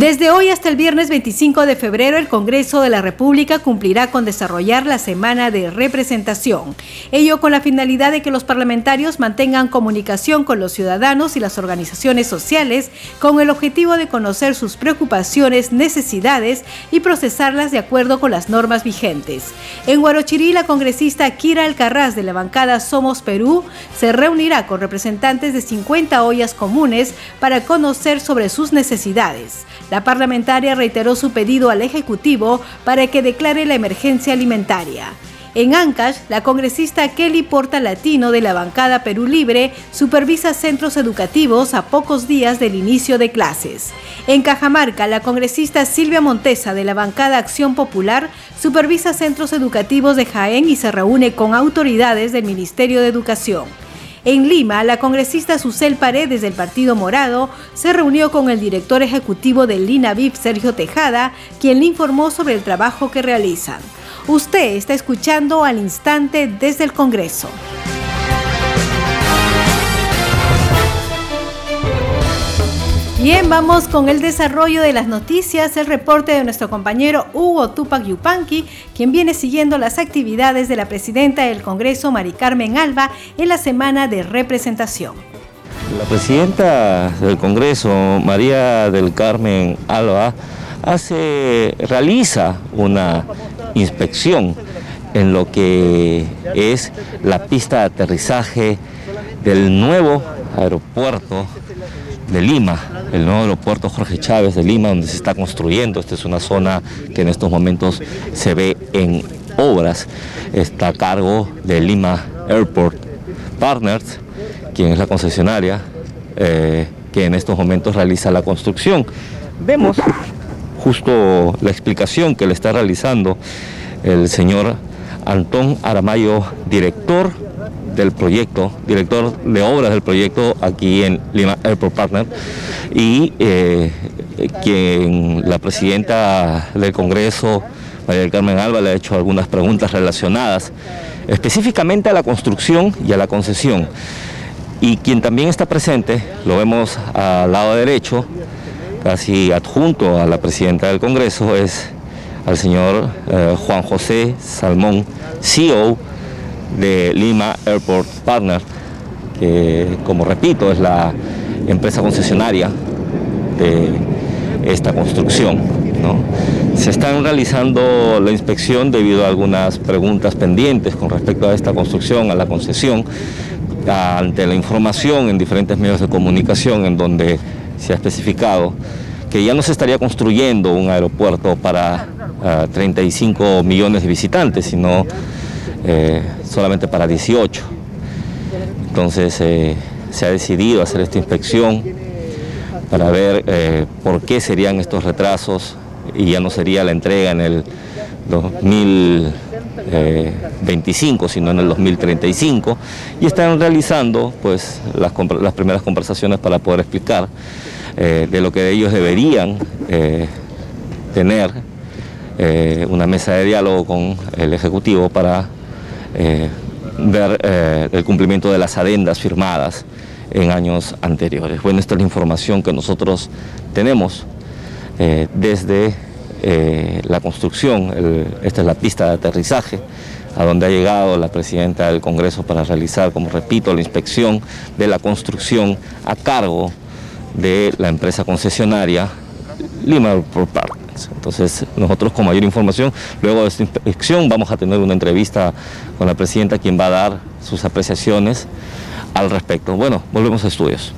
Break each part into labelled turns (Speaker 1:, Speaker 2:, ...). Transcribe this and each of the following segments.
Speaker 1: Desde hoy hasta el viernes 25 de febrero, el Congreso de la República cumplirá con desarrollar la semana de representación. Ello con la finalidad de que los parlamentarios mantengan comunicación con los ciudadanos y las organizaciones sociales con el objetivo de conocer sus preocupaciones, necesidades y procesarlas de acuerdo con las normas vigentes. En Guarochirí, la congresista Kira Alcarraz de la bancada Somos Perú se reunirá con representantes de 50 ollas comunes para conocer sobre sus necesidades. La parlamentaria reiteró su pedido al Ejecutivo para que declare la emergencia alimentaria. En Ancash, la congresista Kelly Porta Latino de la bancada Perú Libre supervisa centros educativos a pocos días del inicio de clases. En Cajamarca, la congresista Silvia Montesa de la bancada Acción Popular supervisa centros educativos de Jaén y se reúne con autoridades del Ministerio de Educación. En Lima, la congresista Susel Paredes del Partido Morado se reunió con el director ejecutivo del LINAVIP, Sergio Tejada, quien le informó sobre el trabajo que realizan. Usted está escuchando al instante desde el Congreso. Bien, vamos con el desarrollo de las noticias, el reporte de nuestro compañero Hugo Tupac Yupanqui, quien viene siguiendo las actividades de la presidenta del Congreso, Mari Carmen Alba, en la semana de representación.
Speaker 2: La presidenta del Congreso, María del Carmen Alba, hace, realiza una inspección en lo que es la pista de aterrizaje del nuevo aeropuerto de Lima, el nuevo aeropuerto Jorge Chávez de Lima, donde se está construyendo. Esta es una zona que en estos momentos se ve en obras. Está a cargo de Lima Airport Partners, quien es la concesionaria eh, que en estos momentos realiza la construcción. Vemos justo la explicación que le está realizando el señor Antón Aramayo, director del proyecto, director de obras del proyecto aquí en Lima Airport Partner y eh, quien la presidenta del Congreso, María Carmen Alba, le ha hecho algunas preguntas relacionadas específicamente a la construcción y a la concesión. Y quien también está presente, lo vemos al lado derecho, casi adjunto a la presidenta del Congreso, es al señor eh, Juan José Salmón, CEO de Lima Airport Partner, que como repito es la empresa concesionaria de esta construcción. Se están realizando la inspección debido a algunas preguntas pendientes con respecto a esta construcción, a la concesión, ante la información en diferentes medios de comunicación en donde se ha especificado que ya no se estaría construyendo un aeropuerto para 35 ah, millones de visitantes, sino eh, solamente para 18. Entonces eh, se ha decidido hacer esta inspección para ver eh, por qué serían estos retrasos y ya no sería la entrega en el 2025, sino en el 2035. Y están realizando pues, las, primeras conversaciones para poder explicar de lo que ellos deberían tener una mesa de diálogo con el Ejecutivo para ver eh, el cumplimiento de las adendas firmadas en años anteriores. Bueno, esta es la información que nosotros tenemos eh, desde la construcción, esta es la pista de aterrizaje, a donde ha llegado la presidenta del Congreso para realizar, como repito, la inspección de la construcción a cargo de la empresa concesionaria Lima Park. Entonces, nosotros con mayor información, luego de esta inspección, vamos a tener una entrevista con la presidenta, quien va a dar sus apreciaciones al respecto. Bueno, volvemos a estudios.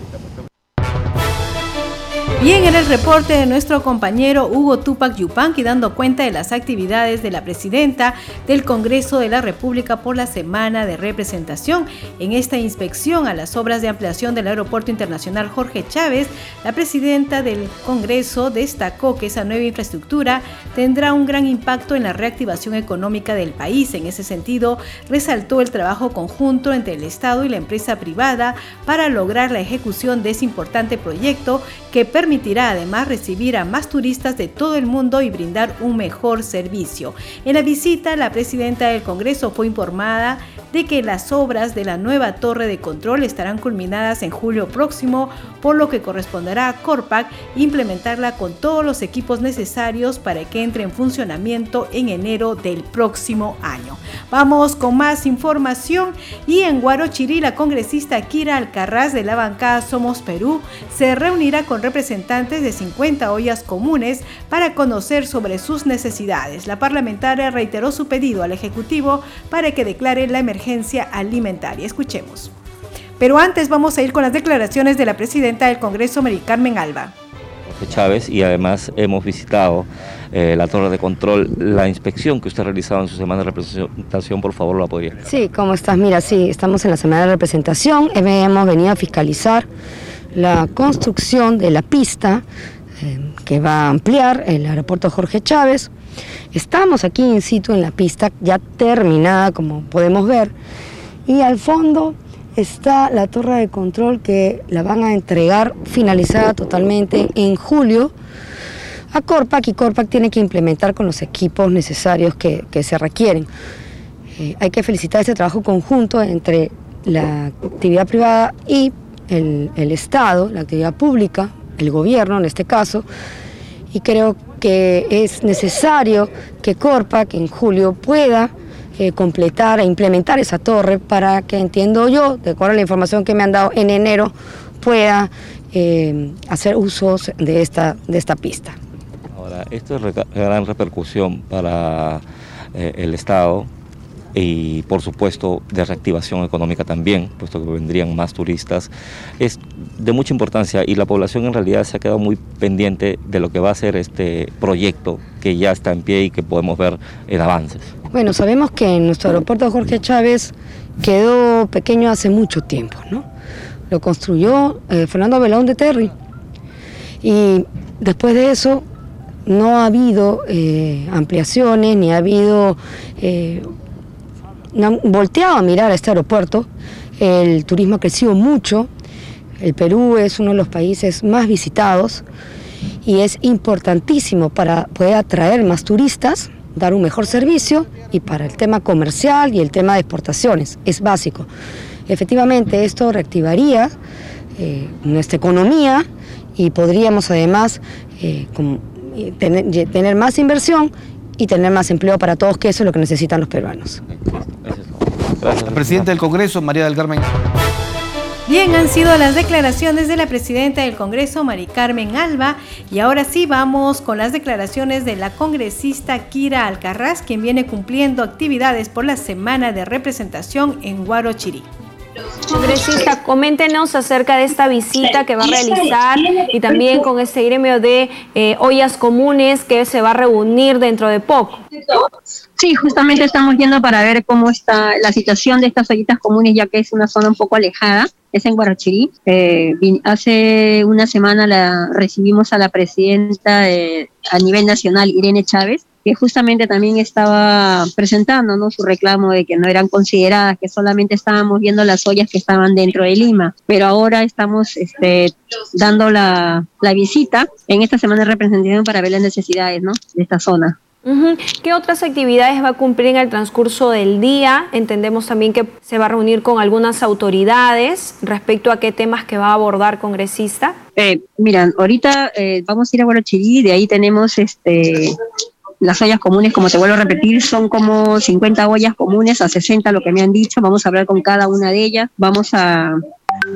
Speaker 1: Bien, en el reporte de nuestro compañero Hugo Tupac Yupanqui dando cuenta de las actividades de la presidenta del Congreso de la República por la semana de representación. En esta inspección a las obras de ampliación del Aeropuerto Internacional Jorge Chávez, la presidenta del Congreso destacó que esa nueva infraestructura tendrá un gran impacto en la reactivación económica del país. En ese sentido, resaltó el trabajo conjunto entre el Estado y la empresa privada para lograr la ejecución de ese importante proyecto que permitirá además recibir a más turistas de todo el mundo y brindar un mejor servicio. En la visita, la presidenta del Congreso fue informada de que las obras de la nueva torre de control estarán culminadas en julio próximo, por lo que corresponderá a Corpac implementarla con todos los equipos necesarios para que entre en funcionamiento en enero del próximo año. Vamos con más información y en Guarochirí la congresista Kira Alcarraz de la bancada Somos Perú se reunirá con representantes de 50 ollas comunes para conocer sobre sus necesidades. La parlamentaria reiteró su pedido al Ejecutivo para que declare la emergencia alimentaria. Escuchemos. Pero antes vamos a ir con las declaraciones de la presidenta del Congreso, Mary Carmen Alba.
Speaker 2: Chávez y además hemos visitado eh, la torre de control, la inspección que usted ha realizado en su semana de representación, por favor lo apoye.
Speaker 3: Sí, ¿cómo estás? Mira, sí, estamos en la semana de representación, hemos venido a fiscalizar la construcción de la pista eh, que va a ampliar el aeropuerto Jorge Chávez. Estamos aquí in situ en la pista ya terminada, como podemos ver, y al fondo está la torre de control que la van a entregar finalizada totalmente en julio a Corpac y Corpac tiene que implementar con los equipos necesarios que, se requieren. Eh, hay que felicitar este trabajo conjunto entre la actividad privada y el, Estado, la actividad pública, el gobierno en este caso, y creo que es necesario que Corpac en julio pueda eh, completar e implementar esa torre para que, entiendo yo, de acuerdo a la información que me han dado en enero, pueda eh, hacer usos de esta, de esta pista.
Speaker 2: Ahora, esto es gran repercusión para eh, el Estado, y por supuesto de reactivación económica también, puesto que vendrían más turistas, es de mucha importancia y la población en realidad se ha quedado muy pendiente de lo que va a ser este proyecto que ya está en pie y que podemos ver en avances.
Speaker 3: Bueno, sabemos que nuestro aeropuerto Jorge Chávez quedó pequeño hace mucho tiempo, ¿no? Lo construyó eh, Fernando Belón de Terry y después de eso no ha habido eh, ampliaciones ni ha habido eh, volteado a mirar a este aeropuerto. El turismo ha crecido mucho. El Perú es uno de los países más visitados y es importantísimo para poder atraer más turistas, dar un mejor servicio y para el tema comercial y el tema de exportaciones. Es básico. Efectivamente, esto reactivaría eh, nuestra economía y podríamos además eh, eh, tener más inversión y tener más empleo para todos, que eso es lo que necesitan los peruanos.
Speaker 4: Gracias. La presidenta del Congreso, María del Carmen.
Speaker 1: Bien, han sido las declaraciones de la presidenta del Congreso, Mari Carmen Alba, y ahora sí vamos con las declaraciones de la congresista Kira Alcarraz, quien viene cumpliendo actividades por la semana de representación en Guarochirí.
Speaker 5: Congresista, coméntenos acerca de esta visita que va a realizar y también con este gremio de eh, ollas comunes que se va a reunir dentro de poco.
Speaker 6: Sí, justamente estamos yendo para ver cómo está la situación de estas ollitas comunes, ya que es una zona un poco alejada, es en Guarachirí. Eh, hace una semana la recibimos a la presidenta a nivel nacional, Irene Chávez, que justamente también estaba presentando ¿no? su reclamo de que no eran consideradas, que solamente estábamos viendo las ollas que estaban dentro de Lima, pero ahora estamos este, dando la, la visita en esta semana de representación para ver las necesidades ¿no? de esta zona.
Speaker 5: ¿Qué otras actividades va a cumplir en el transcurso del día? Entendemos también que se va a reunir con algunas autoridades respecto a qué temas que va a abordar congresista.
Speaker 6: Eh, mira, ahorita eh, vamos a ir a Guarachirí, de ahí tenemos este las ollas comunes, como te vuelvo a repetir, son como 50 ollas comunes a 60 lo que me han dicho. Vamos a hablar con cada una de ellas. Vamos a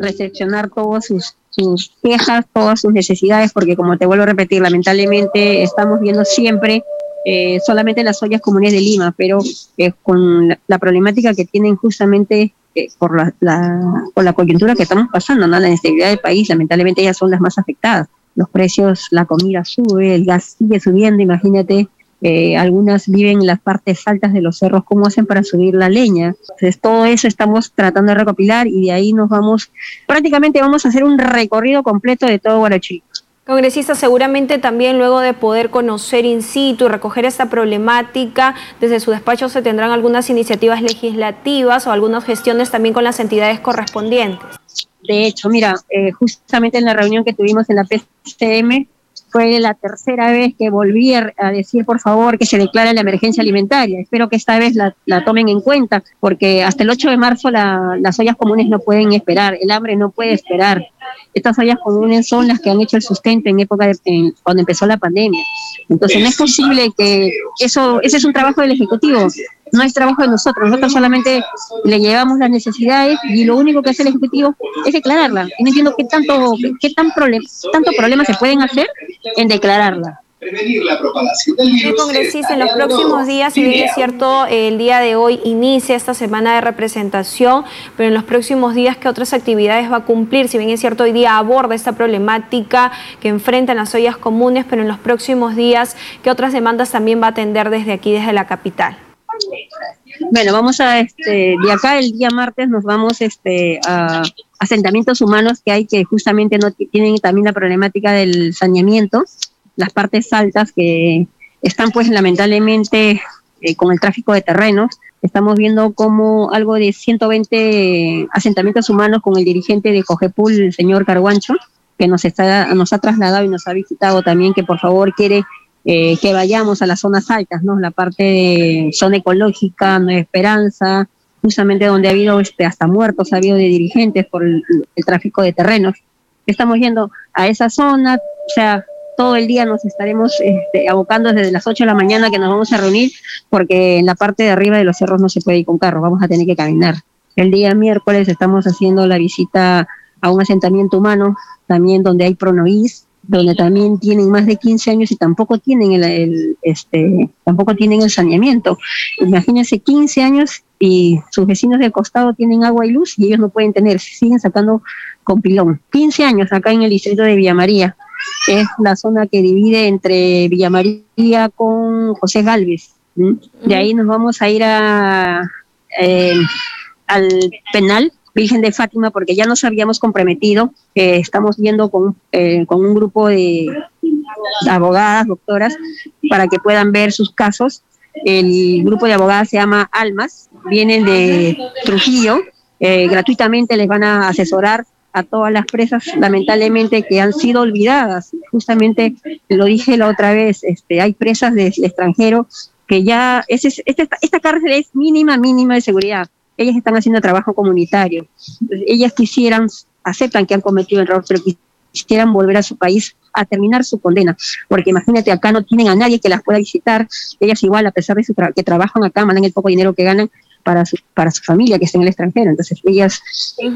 Speaker 6: recepcionar todas sus, sus quejas, todas sus necesidades, porque como te vuelvo a repetir, lamentablemente estamos viendo siempre eh, solamente las ollas comunes de Lima, pero eh, con la, problemática que tienen justamente eh, por, la, la, por la coyuntura que estamos pasando, ¿no? la inestabilidad del país, lamentablemente ellas son las más afectadas. los precios, la comida sube, el gas sigue subiendo, imagínate, eh, algunas viven en las partes altas de los cerros, ¿cómo hacen para subir la leña? Entonces, todo eso estamos tratando de recopilar y de ahí nos vamos, prácticamente vamos a hacer un recorrido completo de todo Guarachirí.
Speaker 5: Congresista, seguramente también luego de poder conocer in situ y recoger esta problemática, desde su despacho se tendrán algunas iniciativas legislativas o algunas gestiones también con las entidades correspondientes.
Speaker 6: De hecho, mira, eh, justamente en la reunión que tuvimos en la PCM, fue la tercera vez que volví a decir, por favor, que se declare la emergencia alimentaria. Espero que esta vez la, tomen en cuenta, porque hasta el 8 de marzo las ollas comunes no pueden esperar, el hambre no puede esperar. Estas ollas comunes son las que han hecho el sustento en época de, cuando empezó la pandemia. Entonces no es posible que eso, ese es un trabajo del Ejecutivo, no es trabajo de nosotros. Nosotros solamente le llevamos las necesidades y lo único que hace el Ejecutivo es declararla. no entiendo qué tanto, qué tan tanto problema se pueden hacer en declararla
Speaker 5: prevenir la propagación del virus. congresista, en los próximos días, si bien es cierto, el día de hoy inicia esta semana de representación, pero en los próximos días, ¿qué otras actividades va a cumplir? Si bien es cierto, hoy día aborda esta problemática que enfrentan las ollas comunes, pero en los próximos días, ¿qué otras demandas también va a atender desde aquí, desde la capital?
Speaker 6: Bueno, vamos a, este, de acá el día martes nos vamos este, a asentamientos humanos que hay que justamente no tienen también la problemática del saneamiento las partes altas que están pues lamentablemente eh, con el tráfico de terrenos. Estamos viendo como algo de 120 asentamientos humanos con el dirigente de Cogepul, el señor Carguancho, que nos, está, nos ha trasladado y nos ha visitado también, que por favor quiere eh, que vayamos a las zonas altas, ¿no? La parte de zona ecológica, Nueva Esperanza, justamente donde ha habido este, hasta muertos, ha habido de dirigentes por el, el tráfico de terrenos. Estamos yendo a esa zona, o sea, todo el día nos estaremos este, abocando desde las 8 de la mañana que nos vamos a reunir, porque en la parte de arriba de los cerros no se puede ir con carro, vamos a tener que caminar. El día miércoles estamos haciendo la visita a un asentamiento humano, también donde hay pronoís, donde también tienen más de 15 años y tampoco tienen el, este, tampoco tienen el saneamiento. Imagínense 15 años y sus vecinos del costado tienen agua y luz y ellos no pueden tener, siguen sacando con pilón. 15 años acá en el distrito de Villa María es la zona que divide entre Villa María con José Galvez. De ahí nos vamos a ir a, eh, al penal Virgen de Fátima porque ya nos habíamos comprometido. estamos viendo con, eh, con un grupo de abogadas, doctoras, para que puedan ver sus casos. El grupo de abogadas se llama Almas, vienen de Trujillo, eh, gratuitamente les van a asesorar a todas las presas, lamentablemente, que han sido olvidadas. Justamente lo dije la otra vez, este, hay presas del extranjero que ya, esta, esta cárcel es mínima, mínima de seguridad. Ellas están haciendo trabajo comunitario. ellas quisieran, aceptan que han cometido error, pero quisieran volver a su país a terminar su condena, porque imagínate, acá no tienen a nadie que las pueda visitar, ellas igual, a pesar de su que trabajan acá, mandan el poco dinero que ganan para su, para su familia que está en el extranjero, entonces ellas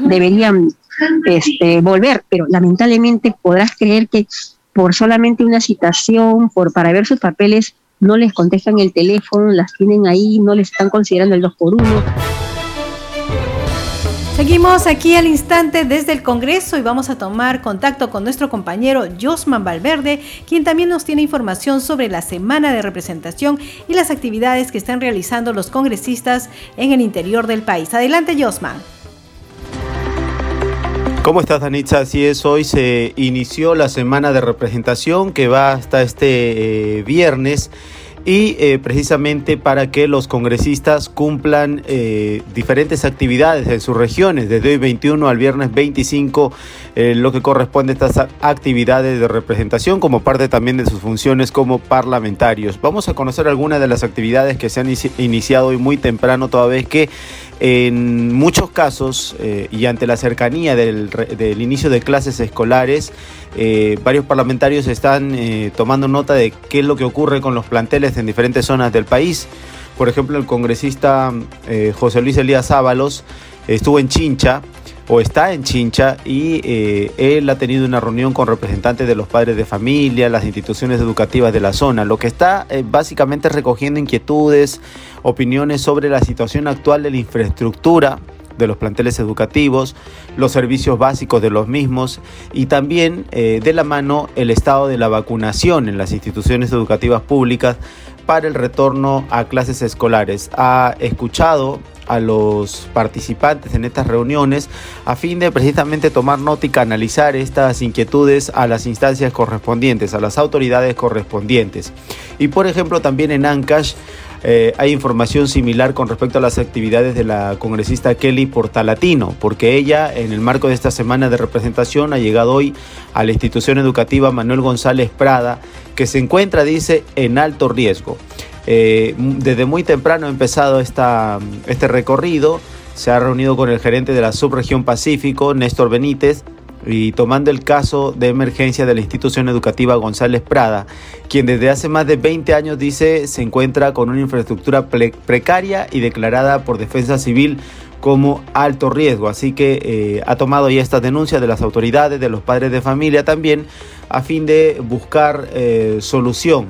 Speaker 6: deberían este, volver, pero lamentablemente podrás creer que por solamente una citación, por para ver sus papeles, no les contestan el teléfono, las tienen ahí, no les están considerando el 2 por 1
Speaker 1: Seguimos aquí al instante desde el Congreso y vamos a tomar contacto con nuestro compañero Josman Valverde, quien también nos tiene información sobre la semana de representación y las actividades que están realizando los congresistas en el interior del país. Adelante, Josman.
Speaker 7: ¿Cómo estás, Danitza? Así es, hoy se inició la semana de representación que va hasta este eh, viernes y eh, precisamente para que los congresistas cumplan eh, diferentes actividades en sus regiones, desde hoy 21 al viernes 25, lo que corresponde a estas actividades de representación como parte también de sus funciones como parlamentarios. Vamos a conocer algunas de las actividades que se han iniciado hoy muy temprano, toda vez que en muchos casos, eh, y ante la cercanía del, inicio de clases escolares, eh, varios parlamentarios están eh, tomando nota de qué es lo que ocurre con los planteles en diferentes zonas del país. Por ejemplo, el congresista José Luis Elías Ábalos estuvo en Chincha o está en Chincha y eh, él ha tenido una reunión con representantes de los padres de familia, las instituciones educativas de la zona, lo que está eh, básicamente recogiendo inquietudes, opiniones sobre la situación actual de la infraestructura de los planteles educativos, los servicios básicos de los mismos y también eh, de la mano el estado de la vacunación en las instituciones educativas públicas para el retorno a clases escolares. Ha escuchado a los participantes en estas reuniones a fin de precisamente tomar nota y canalizar estas inquietudes a las instancias correspondientes, a las autoridades correspondientes. Y por ejemplo también en Ancash eh, hay información similar con respecto a las actividades de la congresista Kelly Portalatino, porque ella en el marco de esta semana de representación ha llegado hoy a la institución educativa Manuel González Prada, que se encuentra, dice, en alto riesgo. Eh, desde muy temprano ha empezado esta, este recorrido, se ha reunido con el gerente de la subregión Pacífico, Néstor Benítez, y tomando el caso de emergencia de la institución educativa González Prada, quien desde hace más de 20 años dice se encuentra con una infraestructura precaria y declarada por Defensa Civil como alto riesgo. Así que eh, ha tomado ya estas denuncias de las autoridades, de los padres de familia también, a fin de buscar eh, solución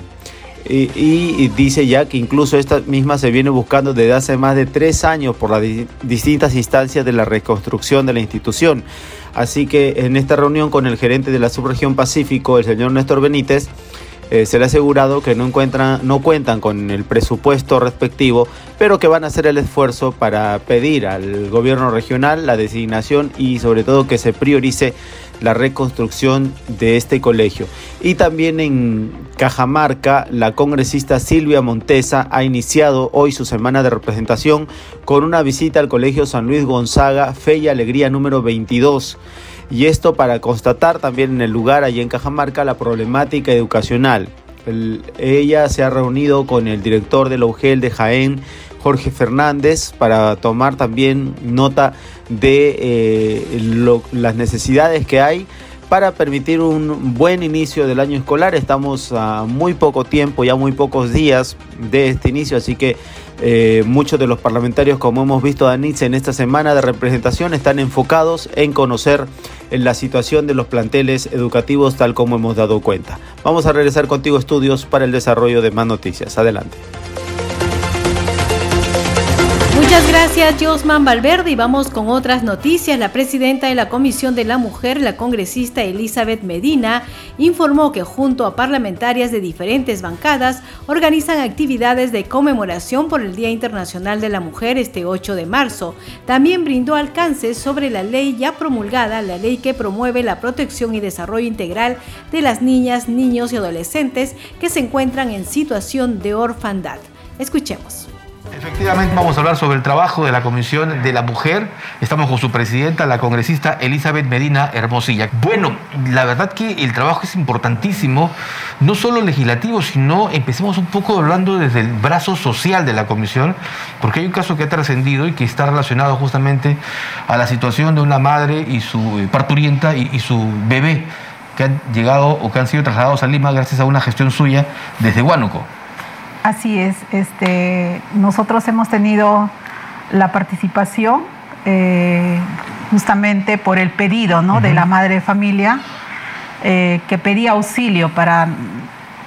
Speaker 7: y, dice ya que incluso esta misma se viene buscando desde hace más de tres años por las distintas instancias de la reconstrucción de la institución. Así que en esta reunión con el gerente de la subregión Pacífico, el señor Néstor Benítez, eh, se le ha asegurado que no, encuentran, no cuentan con el presupuesto respectivo, pero que van a hacer el esfuerzo para pedir al gobierno regional la designación y sobre todo que se priorice la reconstrucción de este colegio. Y también en Cajamarca, la congresista Silvia Montesa ha iniciado hoy su semana de representación con una visita al Colegio San Luis Gonzaga, Fe y Alegría número 22 y esto para constatar también en el lugar allí en Cajamarca la problemática educacional. ella se ha reunido con el director de la UGEL de Jaén, Jorge Fernández, para tomar también nota de eh, las necesidades que hay para permitir un buen inicio del año escolar. Estamos a muy poco tiempo, ya muy pocos días de este inicio, así que eh, muchos de los parlamentarios, como hemos visto, Danitz, en esta semana de representación están enfocados en conocer la situación de los planteles educativos tal como hemos dado cuenta. Vamos a regresar contigo, estudios, para el desarrollo de más noticias. Adelante.
Speaker 1: Gracias, Josman Valverde. Y vamos con otras noticias. La presidenta de la Comisión de la Mujer, la congresista Elizabeth Medina, informó que junto a parlamentarias de diferentes bancadas organizan actividades de conmemoración por el Día Internacional de la Mujer este 8 de marzo. También brindó alcances sobre la ley ya promulgada, la ley que promueve la protección y desarrollo integral de las niñas, niños y adolescentes que se encuentran en situación de orfandad. Escuchemos.
Speaker 4: Efectivamente, vamos a hablar sobre el trabajo de la Comisión de la Mujer. Estamos con su presidenta, la congresista Elizabeth Medina Hermosilla. Bueno, la verdad que el trabajo es importantísimo, no solo legislativo, sino empecemos un poco hablando desde el brazo social de la Comisión, porque hay un caso que ha trascendido y que está relacionado justamente a la situación de una madre y su eh, parturienta y, y su bebé que han llegado o que han sido trasladados a Lima gracias a una gestión suya desde Huánuco.
Speaker 8: Así es, este, nosotros hemos tenido la participación eh, justamente por el pedido de la madre de familia eh, que pedía auxilio para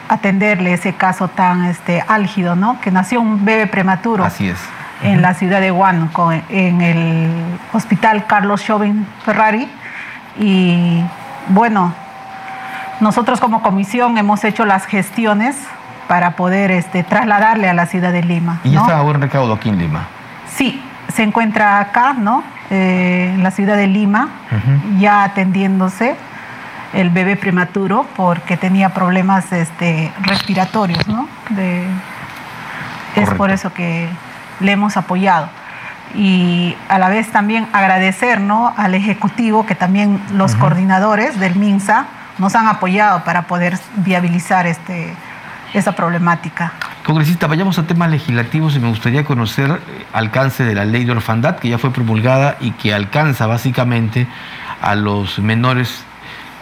Speaker 8: atenderle ese caso tan este, álgido, ¿no? que nació un bebé prematuro.
Speaker 4: Así es.
Speaker 8: En la ciudad de Huánuco, en el hospital Carlos Chauvin Ferrari. Y bueno, nosotros como comisión hemos hecho las gestiones para poder este, trasladarle a la ciudad de Lima.
Speaker 4: ¿Y ya está buen recaudo aquí en Lima?
Speaker 8: Sí, se encuentra acá, ¿no? Eh, en la ciudad de Lima, ya atendiéndose el bebé prematuro porque tenía problemas este, respiratorios, ¿no? es por eso que le hemos apoyado. Y a la vez también agradecer ¿no? al Ejecutivo que también los coordinadores del MINSA nos han apoyado para poder viabilizar este, esa problemática.
Speaker 4: Congresista, vayamos a temas legislativos y me gustaría conocer el eh, alcance de la ley de orfandad que ya fue promulgada y que alcanza básicamente a los menores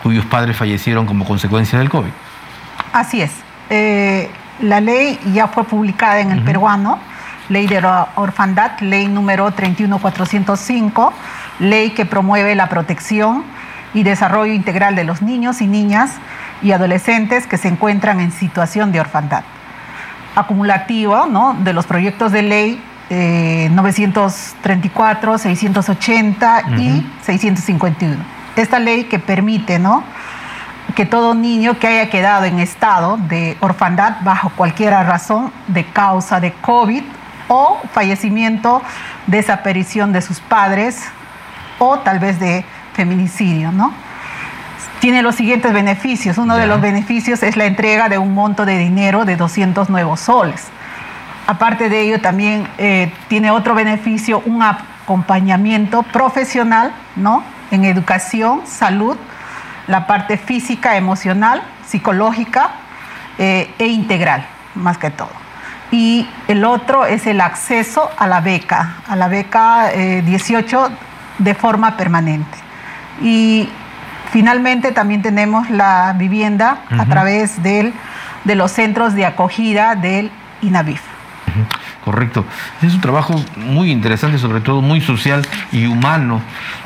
Speaker 4: cuyos padres fallecieron como consecuencia del COVID.
Speaker 8: Así es. Eh, la ley ya fue publicada en el peruano, ley de orfandad, ley número 31405, ley que promueve la protección y desarrollo integral de los niños y niñas y adolescentes que se encuentran en situación de orfandad. Acumulativo ¿no? de los proyectos de ley 934, 680 y 651. Esta ley que permite, ¿no? que todo niño que haya quedado en estado de orfandad bajo cualquier razón de causa de COVID o fallecimiento, desaparición de sus padres o tal vez de feminicidio, ¿no? Tiene los siguientes beneficios. Uno de los beneficios es la entrega de un monto de dinero de 200 nuevos soles. Aparte de ello, también eh, tiene otro beneficio, un acompañamiento profesional, ¿no? En educación, salud, la parte física, emocional, psicológica eh, e integral, más que todo. Y el otro es el acceso a la beca, a la beca 18 eh, de forma permanente. Y finalmente también tenemos la vivienda a través del, de los centros de acogida del INAVIF.
Speaker 4: Correcto. Es un trabajo muy interesante, sobre todo muy social y humano.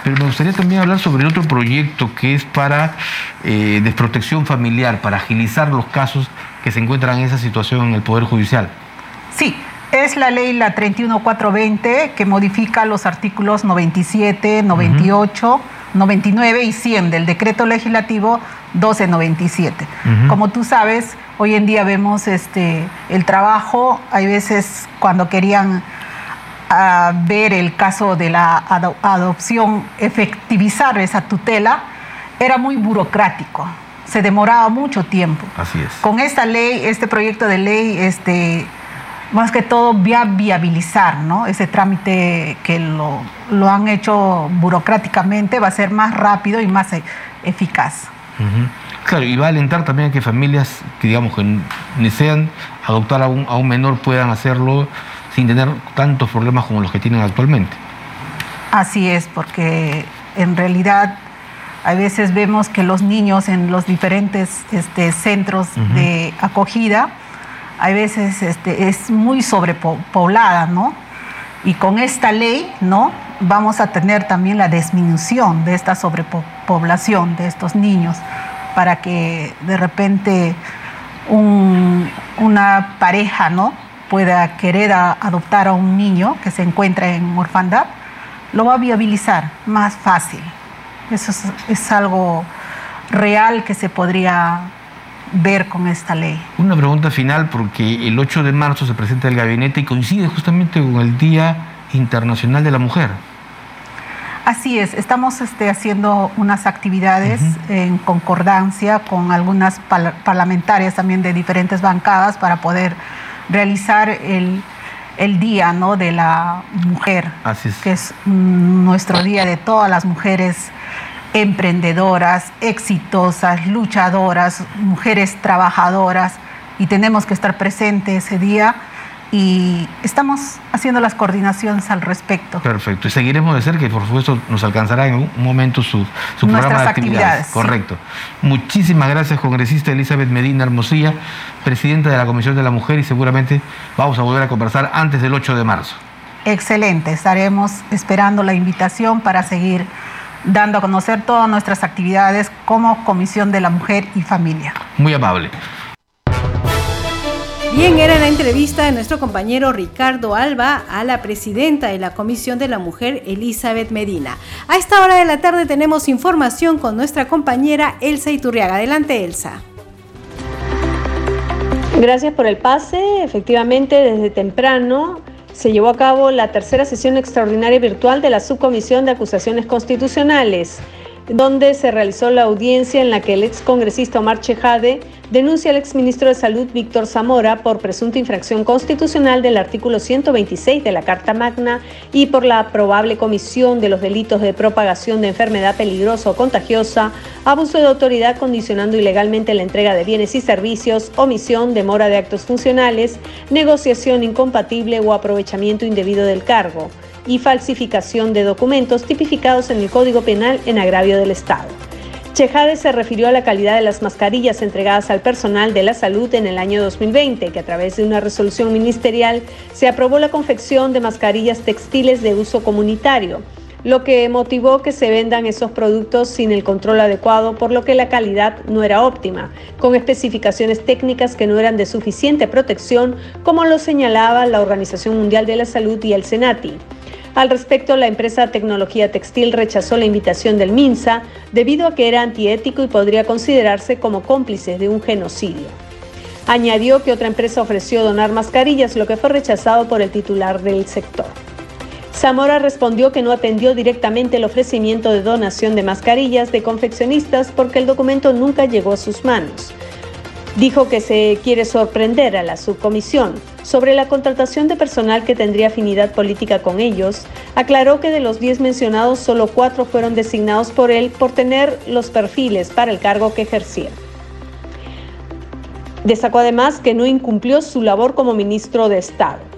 Speaker 4: Pero me gustaría también hablar sobre otro proyecto que es para eh, desprotección familiar, para agilizar los casos que se encuentran en esa situación en el Poder Judicial.
Speaker 8: Sí, es la ley la 31420 que modifica los artículos 97, 98, 99 y 100 del decreto legislativo 1297. Como tú sabes, hoy en día vemos este, el trabajo, hay veces cuando querían ah, ver el caso de la adopción, efectivizar esa tutela, era muy burocrático, se demoraba mucho tiempo.
Speaker 4: Así es.
Speaker 8: Con esta ley, este proyecto de ley, este, más que todo viabilizar ¿no? ese trámite que lo, lo, han hecho burocráticamente, va a ser más rápido y más e-, eficaz.
Speaker 4: Claro, y va a alentar también a que familias que digamos que desean adoptar a un, a un menor puedan hacerlo sin tener tantos problemas como los que tienen actualmente.
Speaker 8: Así es, porque en realidad a veces vemos que los niños en los diferentes este, centros de acogida, a veces este, es muy sobrepoblada, ¿no? Y con esta ley, ¿no? Vamos a tener también la disminución de esta sobrepoblación de estos niños para que de repente una pareja ¿no? pueda querer adoptar a un niño que se encuentra en orfandad, lo va a viabilizar más fácil. Eso es, algo real que se podría ver con esta ley.
Speaker 4: Una pregunta final, porque el 8 de marzo se presenta el gabinete y coincide justamente con el Día Internacional de la Mujer.
Speaker 8: Así es, estamos este, haciendo unas actividades en concordancia con algunas parlamentarias también de diferentes bancadas para poder realizar el, día ¿no? de la mujer, que es nuestro día de todas las mujeres emprendedoras, exitosas, luchadoras, mujeres trabajadoras, y tenemos que estar presentes ese día y estamos haciendo las coordinaciones al respecto.
Speaker 4: Perfecto. Y seguiremos de cerca y por supuesto nos alcanzará en un momento su, programa de actividades. Correcto. Muchísimas gracias, congresista Elizabeth Medina Hermosilla, presidenta de la Comisión de la Mujer y seguramente vamos a volver a conversar antes del 8 de marzo.
Speaker 8: Excelente. Estaremos esperando la invitación para seguir dando a conocer todas nuestras actividades como Comisión de la Mujer y Familia.
Speaker 4: Muy amable.
Speaker 1: Bien, era la entrevista de nuestro compañero Ricardo Alba a la presidenta de la Comisión de la Mujer, Elizabeth Medina. A esta hora de la tarde tenemos información con nuestra compañera Elsa Iturriaga. Adelante, Elsa.
Speaker 9: Gracias por el pase. Efectivamente, desde temprano se llevó a cabo la tercera sesión extraordinaria virtual de la Subcomisión de Acusaciones Constitucionales donde se realizó la audiencia en la que el ex congresista Omar Chejade denuncia al exministro de Salud Víctor Zamora por presunta infracción constitucional del artículo 126 de la Carta Magna y por la probable comisión de los delitos de propagación de enfermedad peligrosa o contagiosa, abuso de autoridad condicionando ilegalmente la entrega de bienes y servicios, omisión, demora de actos funcionales, negociación incompatible o aprovechamiento indebido del cargo y falsificación de documentos tipificados en el Código Penal en agravio del Estado. Chejade se refirió a la calidad de las mascarillas entregadas al personal de la salud en el año 2020, que a través de una resolución ministerial se aprobó la confección de mascarillas textiles de uso comunitario lo que motivó que se vendan esos productos sin el control adecuado, por lo que la calidad no era óptima, con especificaciones técnicas que no eran de suficiente protección, como lo señalaba la Organización Mundial de la Salud y el Senati. Al respecto, la empresa Tecnología Textil rechazó la invitación del MINSA debido a que era antiético y podría considerarse como cómplice de un genocidio. Añadió que otra empresa ofreció donar mascarillas, lo que fue rechazado por el titular del sector. Zamora respondió que no atendió directamente el ofrecimiento de donación de mascarillas de confeccionistas porque el documento nunca llegó a sus manos. Dijo que se quiere sorprender a la subcomisión sobre la contratación de personal que tendría afinidad política con ellos. Aclaró que de los 10 mencionados, solo 4 fueron designados por él por tener los perfiles para el cargo que ejercía. Destacó además que no incumplió su labor como ministro de Estado.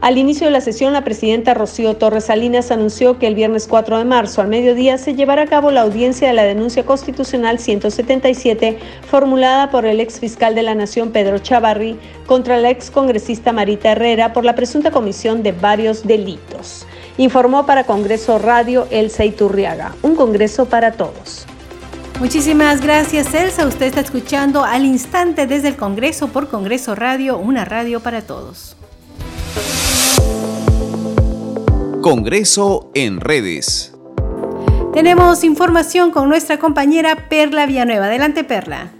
Speaker 9: Al inicio de la sesión, la presidenta Rocío Torres Salinas anunció que el viernes 4 de marzo al mediodía se llevará a cabo la audiencia de la denuncia constitucional 177 formulada por el ex fiscal de la Nación Pedro Chavarri contra la ex congresista Marita Herrera por la presunta comisión de varios delitos. Informó para Congreso Radio Elsa Iturriaga, un congreso para todos.
Speaker 1: Muchísimas gracias, Elsa. Usted está escuchando al instante desde el Congreso por Congreso Radio, una radio para todos.
Speaker 10: Congreso en redes.
Speaker 1: Tenemos información con nuestra compañera Perla Villanueva. Adelante, Perla.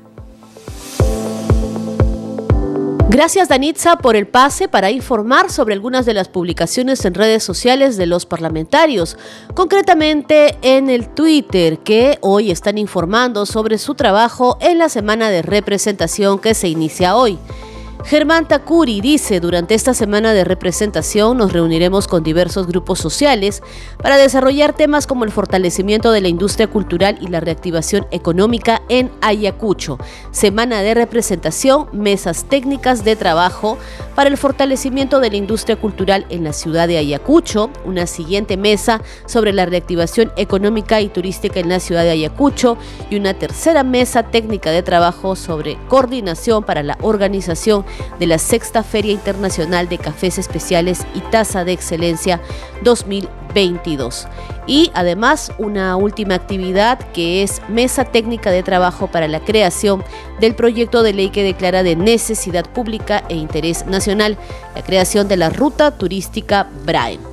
Speaker 11: Gracias Danitza por el pase para informar sobre algunas de las publicaciones en redes sociales de los parlamentarios, concretamente en el Twitter, que hoy están informando sobre su trabajo en la semana de representación que se inicia hoy. Germán Takuri dice, durante esta semana de representación nos reuniremos con diversos grupos sociales para desarrollar temas como el fortalecimiento de la industria cultural y la reactivación económica en Ayacucho. Semana de representación, mesas técnicas de trabajo para el fortalecimiento de la industria cultural en la ciudad de Ayacucho, una siguiente mesa sobre la reactivación económica y turística en la ciudad de Ayacucho y una tercera mesa técnica de trabajo sobre coordinación para la organización de la Sexta Feria Internacional de Cafés Especiales y Tasa de Excelencia 2022. Y además una última actividad que es Mesa Técnica de Trabajo para la creación del proyecto de ley que declara de necesidad pública e interés nacional la creación de la ruta turística Brain.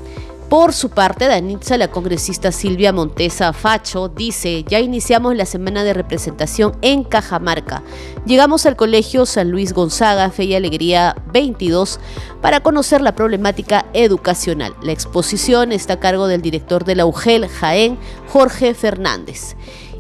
Speaker 11: Por su parte, Danitza, la congresista Silvia Montesa Facho, dice, ya iniciamos la semana de representación en Cajamarca. Llegamos al Colegio San Luis Gonzaga, Fe y Alegría 22, para conocer la problemática educacional. La exposición está a cargo del director de la UGEL, Jaén, Jorge Fernández.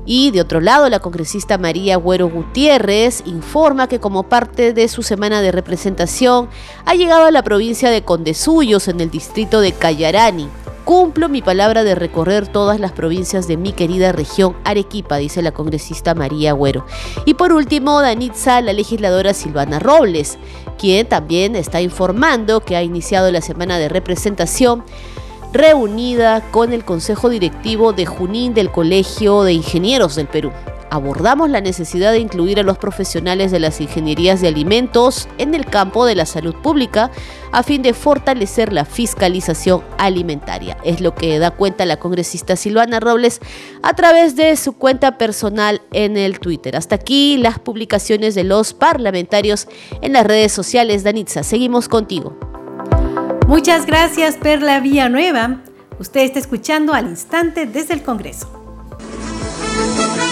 Speaker 11: Y de otro lado, la congresista María Güero Gutiérrez informa que como parte de su semana de representación ha llegado a la provincia de Condesuyos en el distrito de Cayarani. Cumplo mi palabra de recorrer todas las provincias de mi querida región Arequipa, dice la congresista María Güero. Y por último, Danitza, la legisladora Silvana Robles, quien también está informando que ha iniciado la semana de representación reunida con el Consejo Directivo de Junín del Colegio de Ingenieros del Perú. Abordamos la necesidad de incluir a los profesionales de las ingenierías de alimentos en el campo de la salud pública a fin de fortalecer la fiscalización alimentaria. Es lo que da cuenta la congresista Silvana Robles a través de su cuenta personal en el Twitter. Hasta aquí las publicaciones de los parlamentarios en las redes sociales. Danitza, seguimos contigo.
Speaker 1: Muchas gracias, Perla Villanueva. Usted está escuchando al instante desde el Congreso.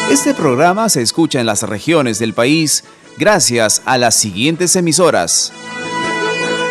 Speaker 10: Este programa se escucha en las regiones del país gracias a las siguientes emisoras.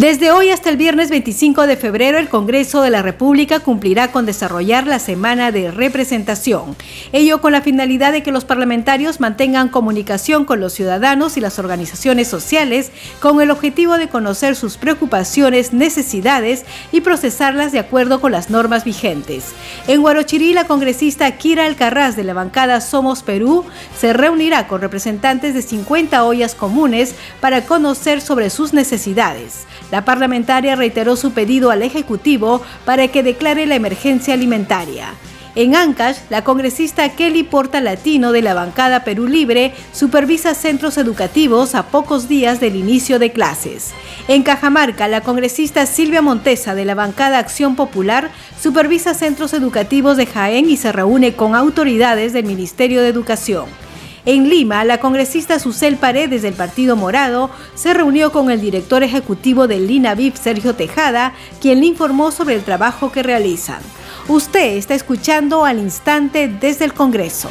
Speaker 1: Desde hoy hasta el viernes 25 de febrero, el Congreso de la República cumplirá con desarrollar la semana de representación. Ello con la finalidad de que los parlamentarios mantengan comunicación con los ciudadanos y las organizaciones sociales con el objetivo de conocer sus preocupaciones, necesidades y procesarlas de acuerdo con las normas vigentes. En Guarochirí, la congresista Kira Alcarraz de la bancada Somos Perú se reunirá con representantes de 50 ollas comunes para conocer sobre sus necesidades. La parlamentaria reiteró su pedido al Ejecutivo para que declare la emergencia alimentaria. En Ancash, la congresista Kelly Porta Latino de la bancada Perú Libre supervisa centros educativos a pocos días del inicio de clases. En Cajamarca, la congresista Silvia Montesa de la bancada Acción Popular supervisa centros educativos de Jaén y se reúne con autoridades del Ministerio de Educación. En Lima, la congresista Susel Paredes del Partido Morado se reunió con el director ejecutivo del INAVIP, Sergio Tejada, quien le informó sobre el trabajo que realizan. Usted está escuchando al instante desde el Congreso.